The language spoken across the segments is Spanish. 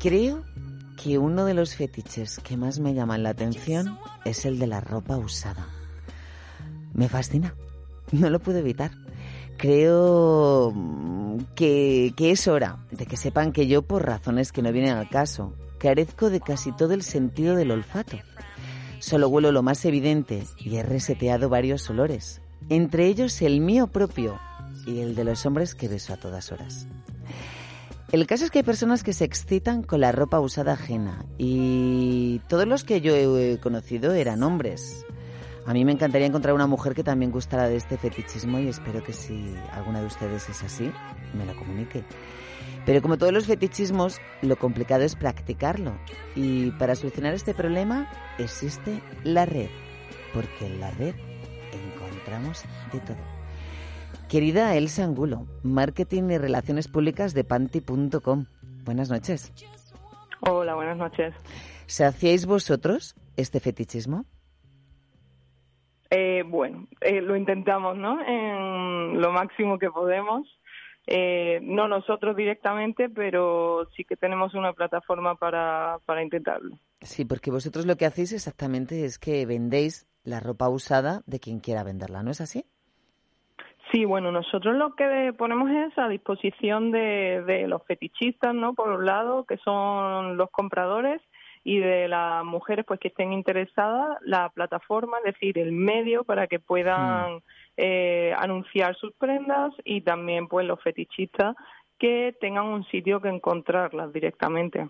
Creo que uno de los fetiches que más me llaman la atención es el de la ropa usada. Me fascina, no lo puedo evitar. Creo mm, que, que es hora de que sepan que yo, por razones que no vienen al caso, carezco de casi todo el sentido del olfato. Solo huelo lo más evidente y he reseteado varios olores, entre ellos el mío propio y el de los hombres que beso a todas horas. El caso es que hay personas que se excitan con la ropa usada ajena y todos los que yo he conocido eran hombres. A mí me encantaría encontrar una mujer que también gustara de este fetichismo y espero que si alguna de ustedes es así, me lo comunique. Pero como todos los fetichismos, lo complicado es practicarlo. Y para solucionar este problema existe la red, porque en la red encontramos de todo. Querida Elsa Angulo, Marketing y Relaciones Públicas de Panty.com. Buenas noches. Hola, buenas noches. ¿Saciáis vosotros este fetichismo? Eh, bueno, eh, lo intentamos, ¿no? En lo máximo que podemos. Eh, no nosotros directamente, pero sí que tenemos una plataforma para, para intentarlo. Sí, porque vosotros lo que hacéis exactamente es que vendéis la ropa usada de quien quiera venderla, ¿no es así? Sí, bueno, nosotros lo que ponemos es a disposición de, de los fetichistas, ¿no? Por un lado, que son los compradores, y de las mujeres pues que estén interesadas la plataforma, es decir, el medio para que puedan eh, anunciar sus prendas y también pues los fetichistas que tengan un sitio que encontrarlas directamente.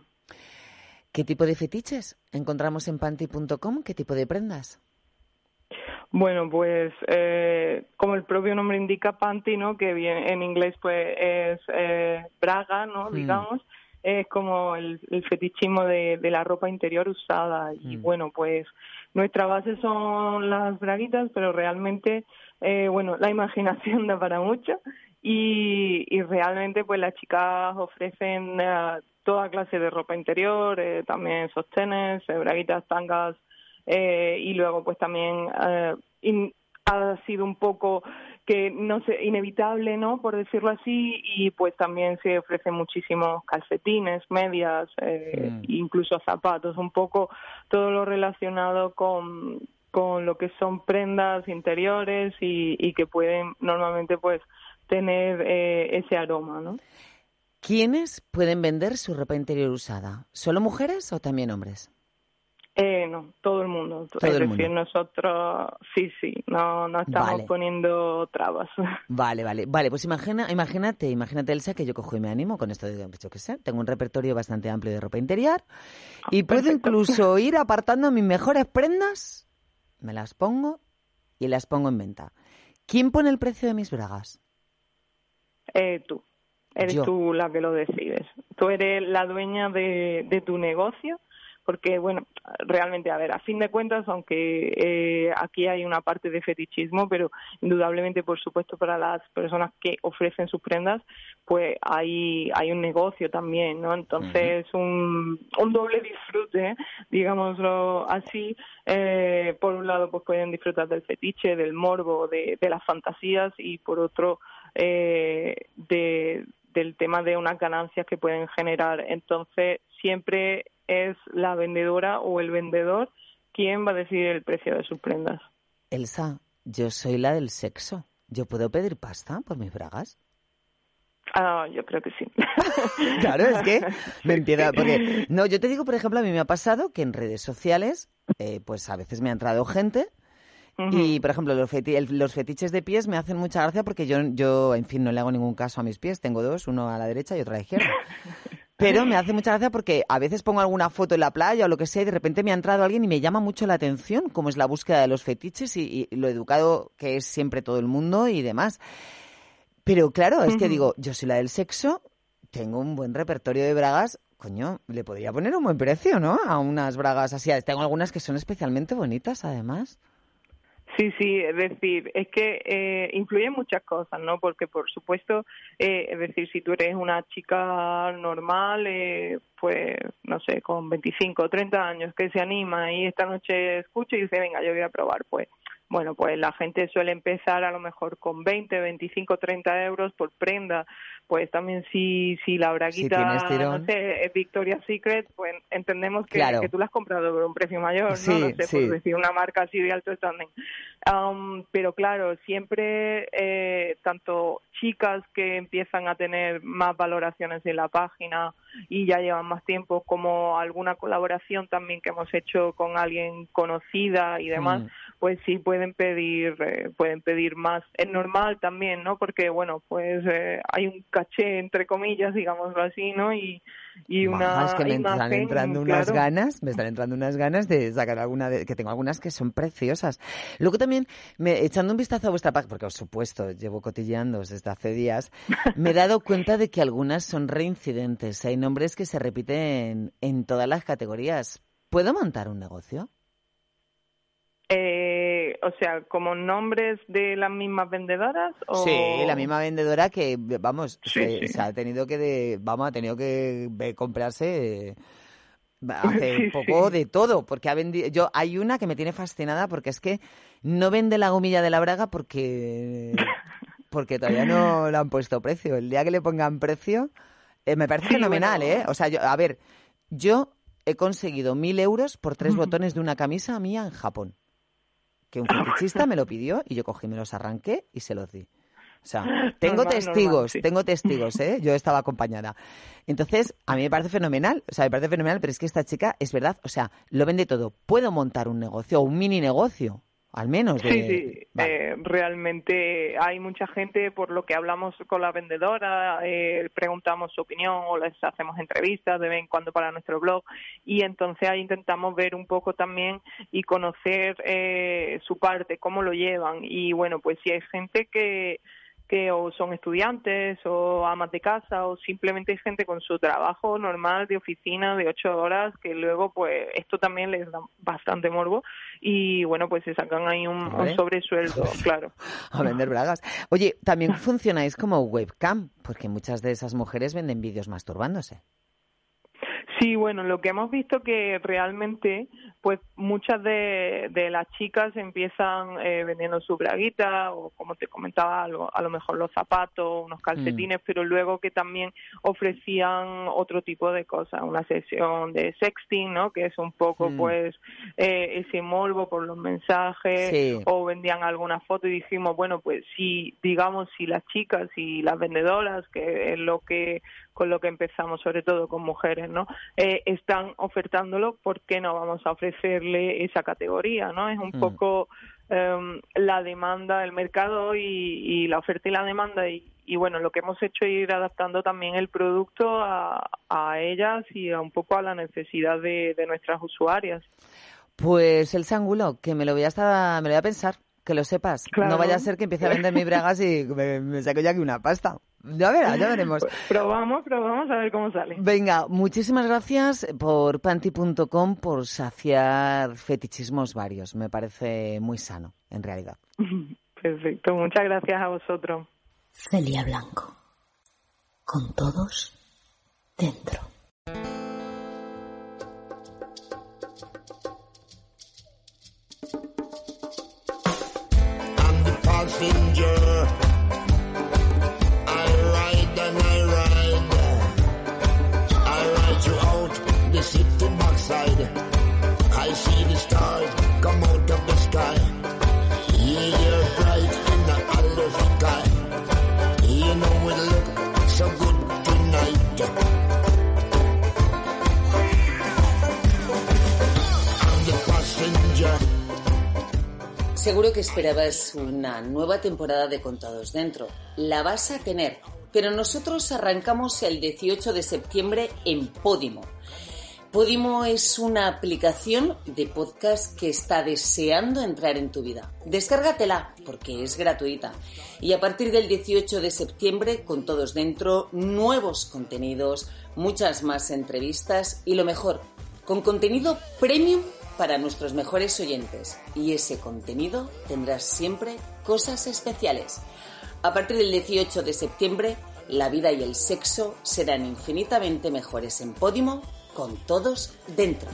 ¿Qué tipo de fetiches encontramos en panty.com? ¿Qué tipo de prendas? Bueno, pues eh, como el propio nombre indica, panty, ¿no? Que bien, en inglés pues es eh, braga, ¿no? Hmm. Digamos es como el, el fetichismo de, de, la ropa interior usada y Mm. bueno pues nuestra base son las braguitas pero realmente eh, bueno la imaginación da para mucho y, y realmente pues las chicas ofrecen eh, toda clase de ropa interior eh, también sostenes eh, braguitas tangas eh, y luego pues también eh, in- ha sido un poco que no sé inevitable no por decirlo así y pues también se ofrecen muchísimos calcetines medias eh, Mm. incluso zapatos un poco todo lo relacionado con con lo que son prendas interiores y, y que pueden normalmente pues tener eh, ese aroma no ¿Quiénes pueden vender su ropa interior usada? ¿Solo mujeres o también hombres? Eh, no, todo el mundo. Todo es el decir, mundo. nosotros sí, sí, no, no estamos Vale. poniendo trabas. Vale, vale, vale, pues imagina, imagínate, imagínate Elsa que yo cojo y me animo con esto de, yo qué sé, tengo un repertorio bastante amplio de ropa interior y puedo perfecto. incluso ir apartando mis mejores prendas, me las pongo y las pongo en venta. ¿Quién pone el precio de mis bragas? Eh, tú, eres Yo. tú la que lo decides. Tú eres la dueña de, de tu negocio, porque, bueno, realmente, a ver, a fin de cuentas, aunque eh, aquí hay una parte de fetichismo, pero indudablemente, por supuesto, para las personas que ofrecen sus prendas, pues hay, hay un negocio también, ¿no? Entonces, un, un doble disfrute, digámoslo así. Eh, por un lado, pues pueden disfrutar del fetiche, del morbo, de, de las fantasías, y por otro, eh, de, del tema de unas ganancias que pueden generar. Entonces, siempre es la vendedora o el vendedor quien va a decidir el precio de sus prendas. Elsa, yo soy la del sexo. ¿Yo puedo pedir pasta por mis bragas? Ah, yo creo que sí. Claro, es que me empieza, porque, no, yo te digo, por ejemplo, a mí me ha pasado que en redes sociales, eh, pues a veces me ha entrado gente y, por ejemplo, los, feti- los fetiches de pies me hacen mucha gracia porque yo, yo, en fin, no le hago ningún caso a mis pies. Tengo dos, uno a la derecha y otro a la izquierda. Pero me hace mucha gracia porque a veces pongo alguna foto en la playa o lo que sea y de repente me ha entrado alguien y me llama mucho la atención cómo es la búsqueda de los fetiches y, y lo educado que es siempre todo el mundo y demás. Pero claro, es que digo, yo soy la del sexo, tengo un buen repertorio de bragas, coño, le podría poner un buen precio, ¿no? A unas bragas así. Tengo algunas que son especialmente bonitas, además. Sí, sí, es decir, es que eh, influyen muchas cosas, ¿no? Porque, por supuesto, eh, es decir, si tú eres una chica normal, eh, pues, no sé, con 25 o 30 años, que se anima y esta noche escucha y dice, venga, yo voy a probar, pues, bueno, pues la gente suele empezar a lo mejor con 20, 25, 30 euros por prenda. Pues también si, si la braguita, no sé, es Victoria's Secret, pues entendemos que, que, tú la has comprado por un precio mayor, ¿no? No sé, por decir una marca así de alto standing. Um, pero claro, siempre eh, tanto chicas que empiezan a tener más valoraciones en la página y ya llevan más tiempo, como alguna colaboración también que hemos hecho con alguien conocida y demás, mm. pues sí pueden pedir eh, pueden pedir más. Es normal también, ¿no? Porque bueno, pues eh, hay un caché entre comillas, digámoslo así, ¿no? Y y una es que me están entrando unas ganas, me están entrando unas ganas de sacar alguna de, que tengo algunas que son preciosas. Luego también me, echando un vistazo a vuestra página, porque por supuesto llevo cotilleando desde hace días, me he dado cuenta de que algunas son reincidentes. Hay nombres que se repiten en todas las categorías. ¿Puedo montar un negocio? Eh, o sea, como nombres de las mismas vendedoras. ¿o? Sí, la misma vendedora que, vamos, se, ha tenido que, vamos, ha tenido que comprarse hace poco de todo, porque ha vendido, yo hay una que me tiene fascinada porque es que no vende la gomilla de la braga porque porque todavía no le han puesto precio. El día que le pongan precio, eh, me parece fenomenal, ¿eh? O sea, yo, a ver, yo he conseguido mil euros por tres botones de una camisa mía en Japón que un fetichista me lo pidió y yo cogí, me los arranqué y se los di. O sea, tengo testigos, tengo testigos, ¿eh? Yo estaba acompañada. Entonces, a mí me parece fenomenal, o sea, me parece fenomenal, pero es que esta chica es verdad, o sea, lo vende todo. Puedo montar un negocio, un mini negocio, al menos. Sí, sí. Eh, realmente hay mucha gente, por lo que hablamos con la vendedora, eh, preguntamos su opinión o les hacemos entrevistas de vez en cuando para nuestro blog y entonces ahí intentamos ver un poco también y conocer eh, su parte, cómo lo llevan y bueno, pues si hay gente que que o son estudiantes o amas de casa o simplemente hay gente con su trabajo normal de oficina de ocho horas que luego pues esto también les da bastante morbo y bueno pues se sacan ahí un, sobresueldo claro. A vender bragas. Oye también funcionáis como webcam porque muchas de esas mujeres venden vídeos masturbándose Sí, bueno, lo que hemos visto que realmente, pues muchas de, las chicas empiezan eh, vendiendo su braguita o, como te comentaba, a lo, mejor los zapatos, unos calcetines, mm. pero luego que también ofrecían otro tipo de cosas, una sesión de sexting, ¿no? Que es un poco, mm. pues, eh, ese morbo por los mensajes o vendían alguna foto y dijimos, bueno, pues si, digamos, si las chicas y las vendedoras, que es lo que con lo que empezamos, sobre todo con mujeres, ¿no? Eh, están ofertándolo, ¿por qué no vamos a ofrecerle esa categoría, ¿no? Es un mm. poco em, la demanda, el mercado y, la oferta y la demanda y, bueno, lo que hemos hecho es ir adaptando también el producto a, ellas y a un poco a la necesidad de, nuestras usuarias. Pues el sángulo, que me lo voy a estar, me lo voy a pensar, que lo sepas. No vaya a ser que empiece a vender mis bragas y me, me saque ya aquí una pasta. Ya verás, ya veremos. Probamos, probamos a ver cómo sale. Venga, muchísimas gracias por panty.com por saciar fetichismos varios. Me parece muy sano, en realidad. Perfecto, muchas gracias a vosotros. Celia Blanco. Con todos dentro. Seguro que esperabas una nueva temporada de Contados Dentro. La vas a tener pero nosotros arrancamos el 18 de septiembre en Podimo. Podimo es una aplicación de podcast que está deseando entrar en tu vida. Descárgatela porque es gratuita. Y a partir del 18 de septiembre, con todos dentro, nuevos contenidos, muchas más entrevistas y lo mejor, con contenido premium para nuestros mejores oyentes. Y ese contenido tendrás siempre cosas especiales. A partir del 18 de septiembre, la vida y el sexo serán infinitamente mejores en Podimo con todos dentro.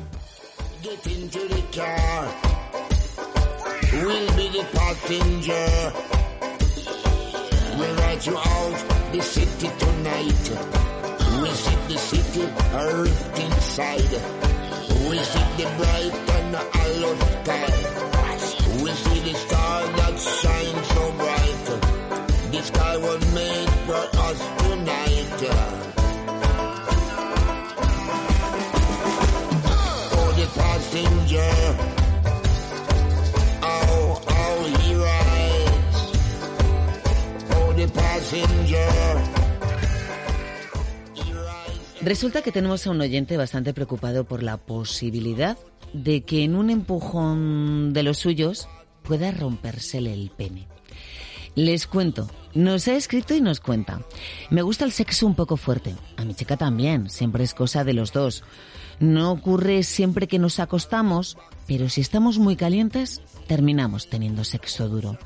We see the star that so bright. The sky was made for us. Resulta que tenemos a un oyente bastante preocupado por la posibilidad de que en un empujón de los suyos pueda rompérsele el pene. Les cuento, nos ha escrito y nos cuenta. Me gusta el sexo un poco fuerte. A mi chica también, siempre es cosa de los dos. No ocurre siempre que nos acostamos, pero si estamos muy calientes, terminamos teniendo sexo duro.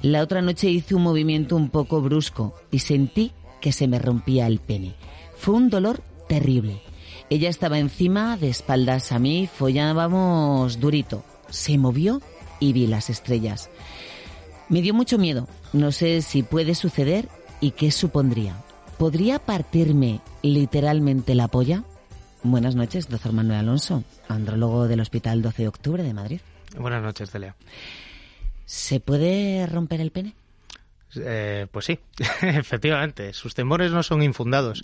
La otra noche hice un movimiento un poco brusco y sentí que se me rompía el pene. Fue un dolor terrible. Ella estaba encima, de espaldas a mí, follábamos durito. Se movió y vi las estrellas. Me dio mucho miedo. No sé si puede suceder y qué supondría. ¿Podría partirme literalmente la polla? Buenas noches, doctor Manuel Alonso, andrólogo del Hospital 12 de Octubre de Madrid. Buenas noches, Delia. ¿Se puede romper el pene? Eh, pues sí, efectivamente, sus temores no son infundados.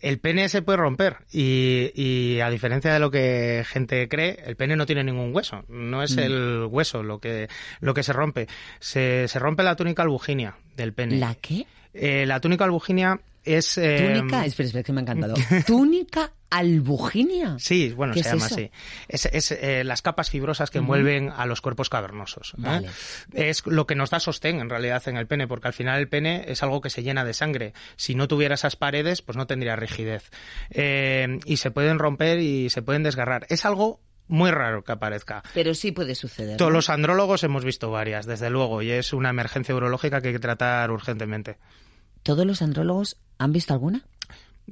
El pene se puede romper y, y a diferencia de lo que gente cree, el pene no tiene ningún hueso. No es el hueso lo que, lo que se rompe. Se, se rompe la túnica albuginia del pene. ¿La qué? Eh, la túnica albuginia es... eh, Túnica, espera, espera, que me ha encantado. Túnica albuginia. Sí, bueno, ¿Qué se es llama eso? así. Es, es, eh, las capas fibrosas que envuelven a los cuerpos cavernosos. ¿eh? Vale. Es lo que nos da sostén en realidad en el pene, porque al final el pene es algo que se llena de sangre. Si no tuviera esas paredes, pues no tendría rigidez. Eh, y se pueden romper y se pueden desgarrar. Es algo muy raro que aparezca. Pero sí puede suceder. Todos ¿no? los andrólogos hemos visto varias, desde luego, y es una emergencia urológica que hay que tratar urgentemente. ¿Todos los andrólogos han visto alguna?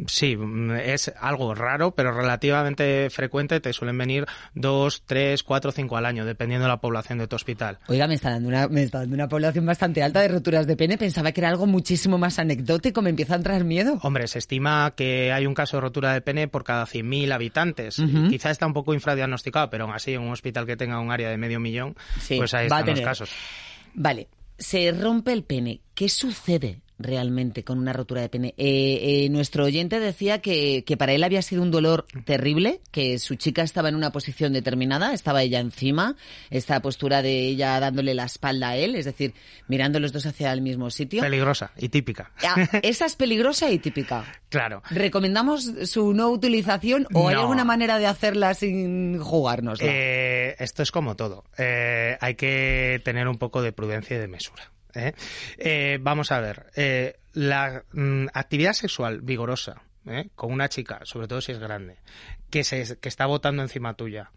Sí, mm, es algo raro, pero relativamente frecuente. Te suelen venir dos, tres, cuatro, cinco al año, dependiendo de la población de tu hospital. Oiga, me está dando una, me está dando una población bastante alta de roturas de pene. Pensaba que era algo muchísimo más anecdótico. Me empieza a entrar miedo. Hombre, se estima que hay un caso de rotura de pene por cada 100.000 habitantes. Quizá está un poco infradiagnosticado, pero aún así, en un hospital que tenga un área de medio millón, Sí, pues ahí están los casos. Vale, se rompe el pene. ¿Qué sucede realmente con una rotura de pene? Eh, eh, nuestro oyente decía que, que para él había sido un dolor terrible, que su chica estaba en una posición determinada, estaba ella encima, esta postura de ella dándole la espalda a él, es decir, mirando los dos hacia el mismo sitio. Peligrosa y típica. Ah, esa es peligrosa y típica. Claro. ¿Recomendamos su no utilización o hay alguna manera de hacerla sin jugárnosla? Eh, esto es como todo. Eh, hay que tener un poco de prudencia y de mesura. ¿Eh? Eh, vamos a ver. eh, la mm, actividad sexual vigorosa con una chica, sobre todo si es grande, que, se, que está botando encima tuya,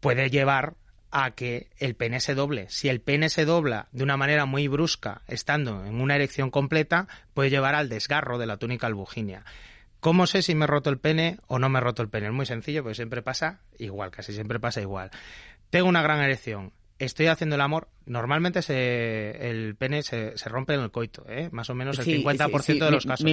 puede llevar a que el pene se doble. Si el pene se dobla de una manera muy brusca, estando en una erección completa, puede llevar al desgarro de la túnica albuginia. ¿Cómo sé si me he roto el pene o no me he roto el pene? Es muy sencillo, porque siempre pasa igual, casi siempre pasa igual. Tengo una gran erección, estoy haciendo el amor, normalmente se, el pene se, se rompe en el coito, ¿eh? más o menos el Sí, 50% sí, sí, de los casos.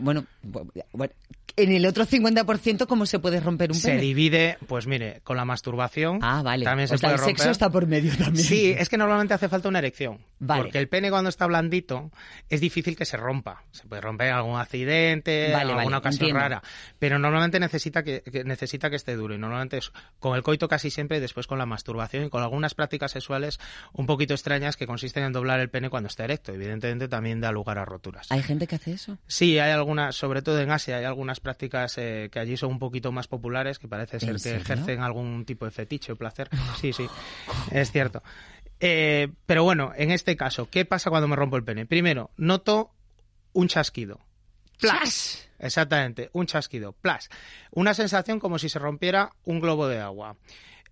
bueno, bu- bueno, en el otro 50%, ¿cómo se puede romper un se pene? divide, pues mire, con la masturbación. Ah, vale. También se o sea, puede el sexo está por medio también. Sí, es que normalmente hace falta una erección Vale. Porque el pene cuando está blandito es difícil que se rompa. Se puede romper en algún accidente, Vale, en alguna vale, ocasión entiendo. rara. Pero normalmente necesita que, que necesita que esté duro. Y normalmente es con el coito casi siempre y después con la masturbación y con algunas prácticas sexuales un poquito extrañas que consisten en doblar el pene cuando está erecto. Evidentemente también da lugar a roturas. ¿Hay gente que hace eso? Sí, hay algunas, sobre todo en Asia, hay algunas prácticas eh, que allí son un poquito más populares, que parece ser ¿En que serio? ejercen algún tipo de fetiche o placer. Sí, sí, es cierto. Eh, pero bueno, en este caso, ¿qué pasa cuando me rompo el pene? Primero, noto un chasquido. ¡Plas! Exactamente, un chasquido. ¡Plas! Una sensación como si se rompiera un globo de agua.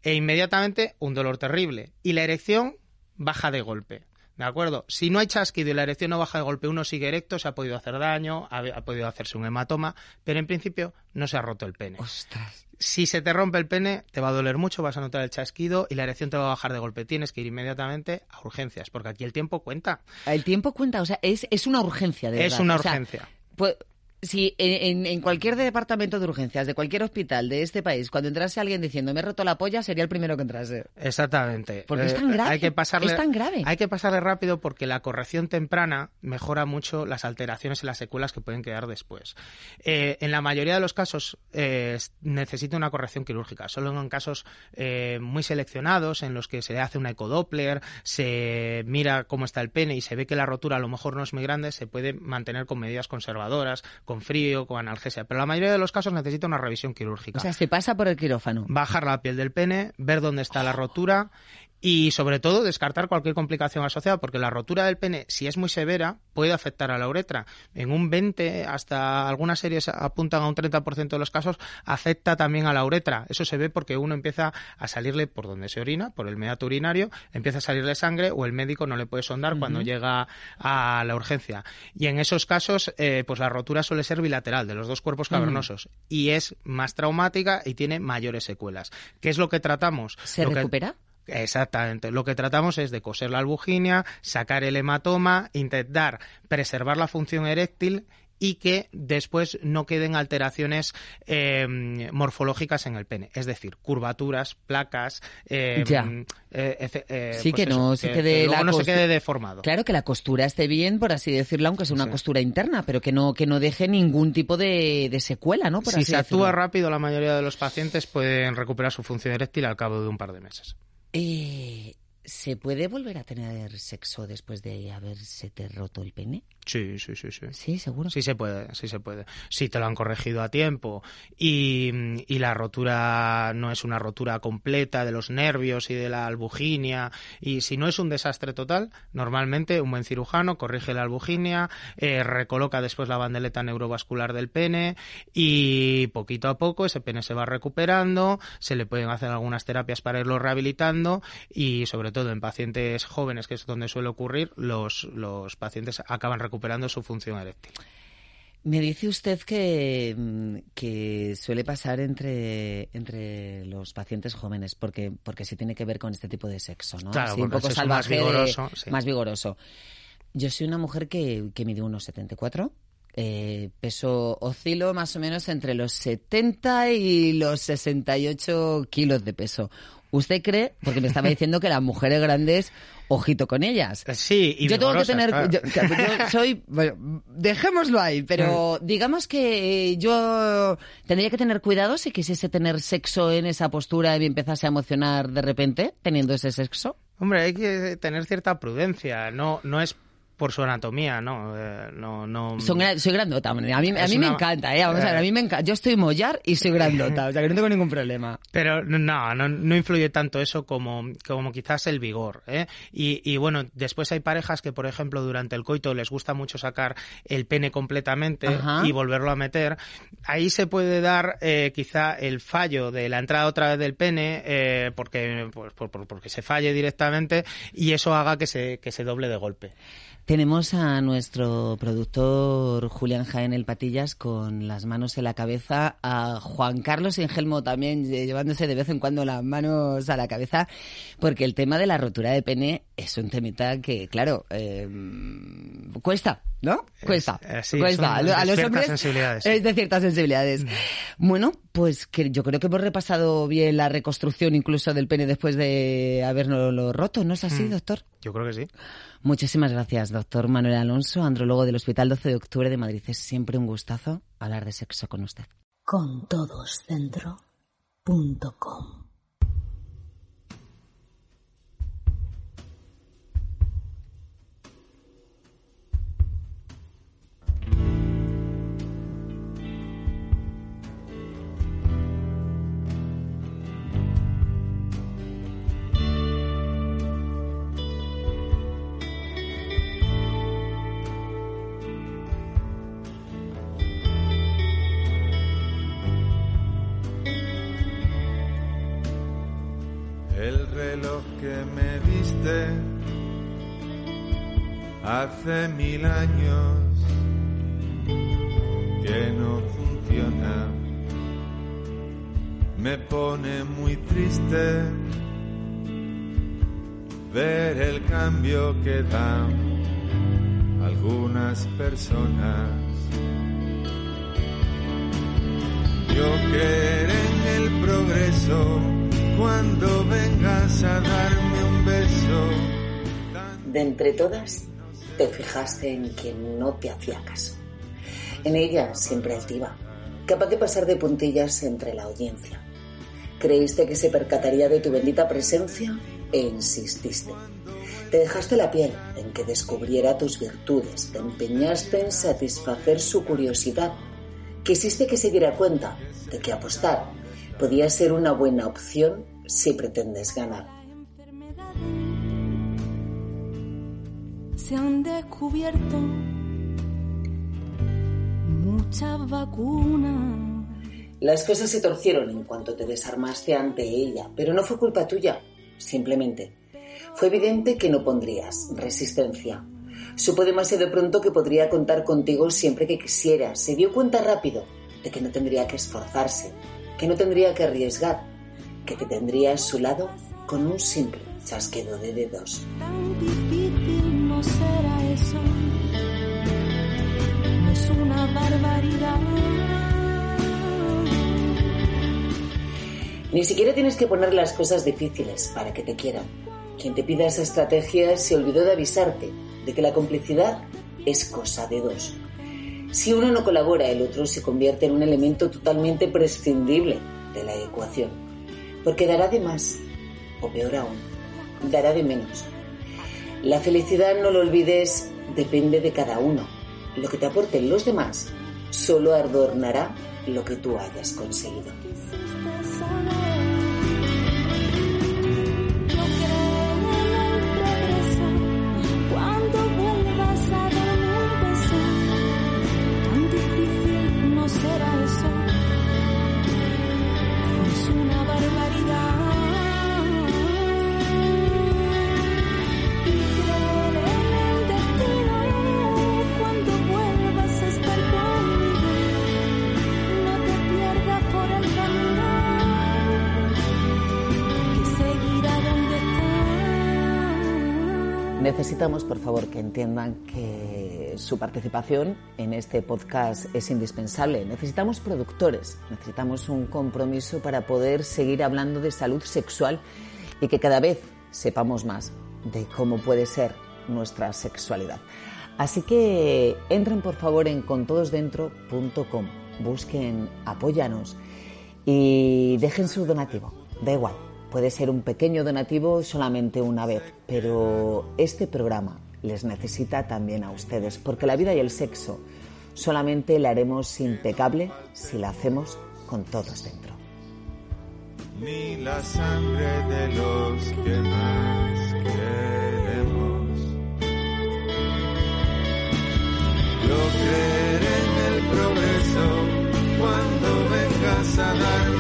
E inmediatamente un dolor terrible. Y la erección baja de golpe. ¿De acuerdo? Si no hay chasquido y la erección no baja de golpe, uno sigue erecto, se ha podido hacer daño, ha, ha podido hacerse un hematoma, pero en principio no se ha roto el pene. Ostras. Si se te rompe el pene, te va a doler mucho, vas a notar el chasquido y la erección te va a bajar de golpe. Tienes que ir inmediatamente a urgencias, porque aquí el tiempo cuenta. El tiempo cuenta, o sea, es, es una urgencia, de Es verdad. una O sea, urgencia. pues, si en, cualquier departamento de urgencias de cualquier hospital de este país, cuando entrase alguien diciendo me he roto la polla, sería el primero que entrase. Exactamente. Porque es Eh, tan grave, Hay que pasarle, es tan grave. Hay que pasarle rápido porque la corrección temprana mejora mucho las alteraciones y las secuelas que pueden quedar después. Eh, en la mayoría de los casos eh, necesita una corrección quirúrgica. Solo en casos eh, muy seleccionados en los que se hace una ecodoppler, se mira cómo está el pene y se ve que la rotura a lo mejor no es muy grande, se puede mantener con medidas conservadoras, con frío, con analgesia. Pero la mayoría de los casos necesita una revisión quirúrgica O sea, se pasa por el quirófano. bajar la piel del pene, ver dónde está la rotura y sobre todo descartar cualquier complicación asociada porque la rotura del pene si es muy severa puede afectar a la uretra. En un 20 hasta algunas series apuntan a un 30% de los casos afecta también a la uretra. Eso se ve porque uno empieza a salirle por donde se orina por el meato urinario empieza a salirle sangre o el médico no le puede sondar cuando llega a la urgencia. Y en esos casos eh, pues la rotura suele ser bilateral de los dos cuerpos cavernosos y es más traumática y tiene mayores secuelas. ¿qué es lo que tratamos? ¿Se Lo que- recupera? Exactamente. Lo que tratamos es de coser la albuginia, sacar el hematoma, intentar preservar la función eréctil y que después no queden alteraciones eh, morfológicas en el pene, es decir, curvaturas, placas, eh, Ya. eh, Sí, pues que no se quede luego la no se costu- quede deformado. Claro que la costura esté bien, por así decirlo, aunque sea una Sí. costura interna, pero que no que no deje ningún tipo de, de secuela, ¿no? Por si así se actúa rápido, la mayoría de los pacientes pueden recuperar su función eréctil al cabo de un par de meses. Eh, ¿Se puede volver a tener sexo después de haberse te roto el pene? Sí, sí, sí, sí. Sí, seguro. Sí se puede, sí se puede. Si te lo han corregido a tiempo y, y la rotura no es una rotura completa de los nervios y de la albuginia y si no es un desastre total, normalmente un buen cirujano corrige la albuginia, eh, recoloca después la bandeleta neurovascular del pene y poquito a poco ese pene se va recuperando, se le pueden hacer algunas terapias para irlo rehabilitando y sobre todo en pacientes jóvenes, que es donde suele ocurrir, los, los pacientes acaban recuperando su función eréctil. Me dice usted que, mm, que suele pasar entre, entre los pacientes jóvenes, porque, porque sí tiene que ver con este tipo de sexo, ¿no? Claro, Así un poco más salvaje, de- vigoroso, sí. más vigoroso. Yo soy una mujer que, que mide unos 74. Eh, peso oscilo más o menos entre los 70 y los 68 kilos de peso. ¿Usted cree? Porque me estaba diciendo que las mujeres grandes, ojito con ellas. Sí, y yo tengo que tener, claro. yo, yo soy, bueno, dejémoslo ahí, pero Mm. digamos que yo tendría que tener cuidado si quisiese tener sexo en esa postura y me empezase a emocionar de repente teniendo ese sexo. Hombre, hay que tener cierta prudencia. No, no es por su anatomía, no, eh, no, no. Son soy grandota, hombre. a mí, a mí me encanta, ¿eh? Vamos a ver, a mí me encanta. Yo estoy mollar y soy grandota, o sea que no tengo ningún problema. Pero no, no, no influye tanto eso como, como quizás el vigor. ¿eh? Y, y bueno, después hay parejas que, por ejemplo, durante el coito les gusta mucho sacar el pene completamente Ajá. y volverlo a meter. Ahí se puede dar eh, quizá el fallo de la entrada otra vez del pene eh, porque, pues, por- por- porque se falle directamente y eso haga que se, que se doble de golpe. Tenemos a nuestro productor Julián Jaén El Patillas con las manos en la cabeza, a Juan Carlos Ingelmo también eh, llevándose de vez en cuando las manos a la cabeza, porque el tema de la rotura de pene es un temita que, claro, eh, cuesta, ¿no? Cuesta. eh, sí, cuesta. son A, los hombres sensibilidades. es de ciertas sensibilidades. Bueno, pues que yo creo que hemos repasado bien la reconstrucción incluso del pene después de habernoslo roto, ¿no es así, Mm. doctor? Yo creo que sí. Muchísimas gracias, doctor Manuel Alonso, andrólogo del Hospital 12 de Octubre de Madrid. Es siempre un gustazo hablar de sexo con usted. Con reloj que me diste hace mil años que no funciona. Me pone muy triste ver el cambio que dan algunas personas. Yo creeré en el progreso cuando vengas a darme un beso. De entre todas, te fijaste en quien no te hacía caso. En ella, siempre altiva, capaz de pasar de puntillas entre la audiencia. Creíste que se percataría de tu bendita presencia e insististe. Te dejaste la piel en que descubriera tus virtudes, te empeñaste en satisfacer su curiosidad. Quisiste que se diera cuenta de que apostar podía ser una buena opción si pretendes ganar. se han descubierto muchas vacunas. Las cosas se torcieron en cuanto te desarmaste ante ella, pero no fue culpa tuya, simplemente. Fue evidente que no pondrías resistencia. Supo demasiado pronto que podría contar contigo siempre que quisiera. Se dio cuenta rápido de que no tendría que esforzarse, que no tendría que arriesgar, que te tendría a su lado con un simple chasquido de dedos. Tan difícil no será eso. No es una barbaridad. Ni siquiera tienes que poner las cosas difíciles para que te quieran. Quien te pida esa estrategia se olvidó de avisarte de que la complicidad es cosa de dos. Si uno no colabora, el otro se convierte en un elemento totalmente prescindible de la ecuación, porque dará de más, o peor aún, dará de menos. La felicidad, no lo olvides, depende de cada uno. Lo que te aporten los demás solo adornará lo que tú hayas conseguido. Necesitamos, por favor, que entiendan que su participación en este podcast es indispensable. Necesitamos productores, necesitamos un compromiso para poder seguir hablando de salud sexual y que cada vez sepamos más de cómo puede ser nuestra sexualidad. Así que entren por favor en contodosdentro.com, busquen Apóyanos y dejen su donativo. Da igual, puede ser un pequeño donativo solamente una vez, pero este programa les necesita también a ustedes, porque la vida y el sexo solamente la haremos impecable si la hacemos con todos dentro. ni la sangre de los que más queremos. Yo creeré en el progreso cuando vengas a darme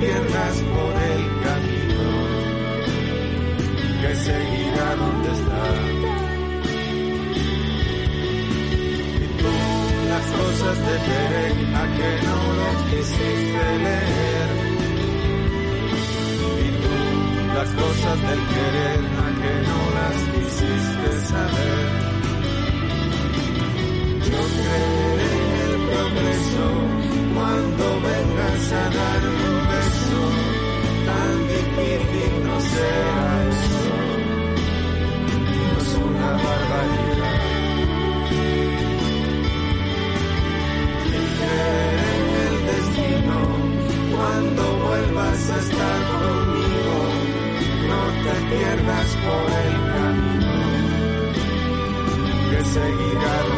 pierdas por el camino. seguirá donde está. Y tú las cosas de querer a que no las quisiste leer. Y tú las cosas del querer a que no las quisiste saber. Yo creeré en el progreso cuando vengas a darme pierdas por el camino que seguirá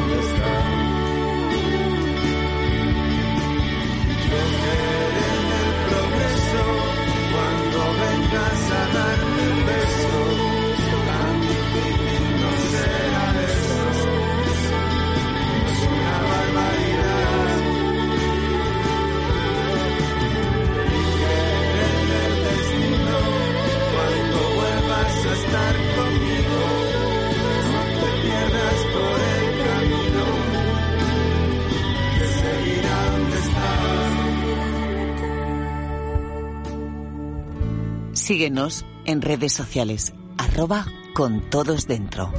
Síguenos en redes sociales, arroba con todos dentro.